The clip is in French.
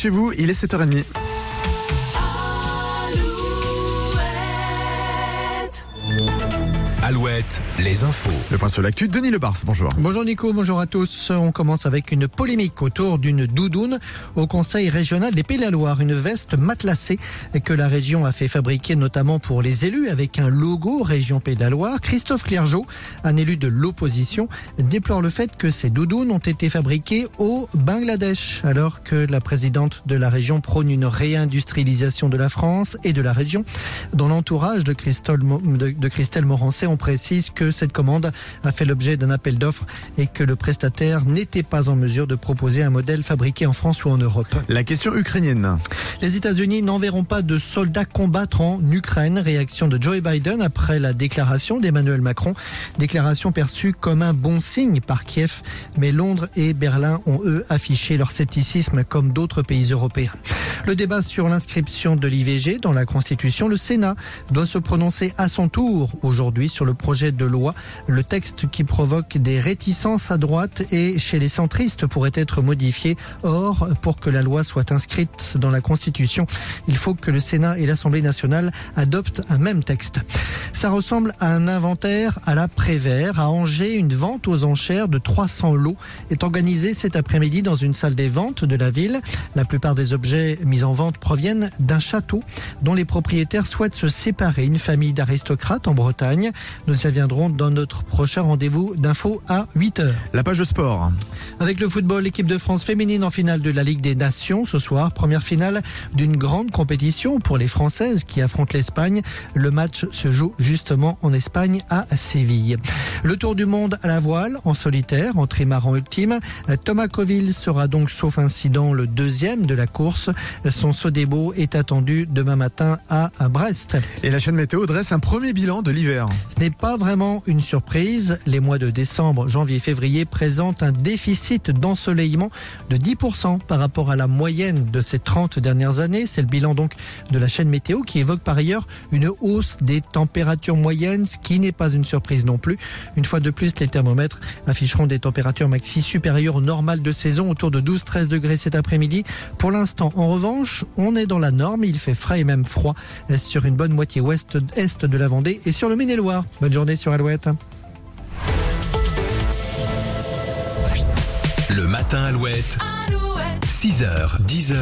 chez vous, il est 7h30. Alouette, les infos. Le point sur l'actu, Denis Lebars, bonjour. Bonjour Nico, bonjour à tous. On commence avec une polémique autour d'une doudoune au Conseil régional des Pays de la Loire. Une veste matelassée que la région a fait fabriquer notamment pour les élus avec un logo Région Pays de la Loire. Christophe Clergeau, un élu de l'opposition, déplore le fait que ces doudounes ont été fabriquées au Bangladesh alors que la présidente de la région prône une réindustrialisation de la France et de la région. Dans l'entourage de Christelle, de, Christelle on précise que cette commande a fait l'objet d'un appel d'offres et que le prestataire n'était pas en mesure de proposer un modèle fabriqué en France ou en Europe. La question ukrainienne. Les États-Unis n'enverront pas de soldats combattre en Ukraine. Réaction de Joe Biden après la déclaration d'Emmanuel Macron. Déclaration perçue comme un bon signe par Kiev. Mais Londres et Berlin ont eux affiché leur scepticisme comme d'autres pays européens. Le débat sur l'inscription de l'IVG dans la Constitution, le Sénat doit se prononcer à son tour aujourd'hui sur le projet de loi. Le texte qui provoque des réticences à droite et chez les centristes pourrait être modifié. Or, pour que la loi soit inscrite dans la Constitution, il faut que le Sénat et l'Assemblée nationale adoptent un même texte. Ça ressemble à un inventaire à la Prévert. À Angers, une vente aux enchères de 300 lots est organisée cet après-midi dans une salle des ventes de la ville. La plupart des objets mis en vente proviennent d'un château dont les propriétaires souhaitent se séparer. Une famille d'aristocrates en Bretagne. Nous y reviendrons dans notre prochain rendez-vous d'infos à 8h. La page de sport. Avec le football, l'équipe de France féminine en finale de la Ligue des Nations ce soir. Première finale d'une grande compétition pour les Françaises qui affrontent l'Espagne. Le match se joue justement en Espagne à Séville. Le tour du monde à la voile en solitaire en trimaran ultime. Thomas Coville sera donc sauf incident le deuxième de la course. Son saut des beaux est attendu demain matin à Brest. Et la chaîne météo dresse un premier bilan de l'hiver. N'est pas vraiment une surprise. Les mois de décembre, janvier, février présentent un déficit d'ensoleillement de 10% par rapport à la moyenne de ces 30 dernières années. C'est le bilan donc de la chaîne météo qui évoque par ailleurs une hausse des températures moyennes, ce qui n'est pas une surprise non plus. Une fois de plus, les thermomètres afficheront des températures maxi supérieures au normal de saison, autour de 12-13 degrés cet après-midi. Pour l'instant, en revanche, on est dans la norme. Il fait frais et même froid sur une bonne moitié ouest-est de la Vendée et sur le Maine-et-Loire. Bonne journée sur Alouette. Le matin Alouette. 6h, 10h.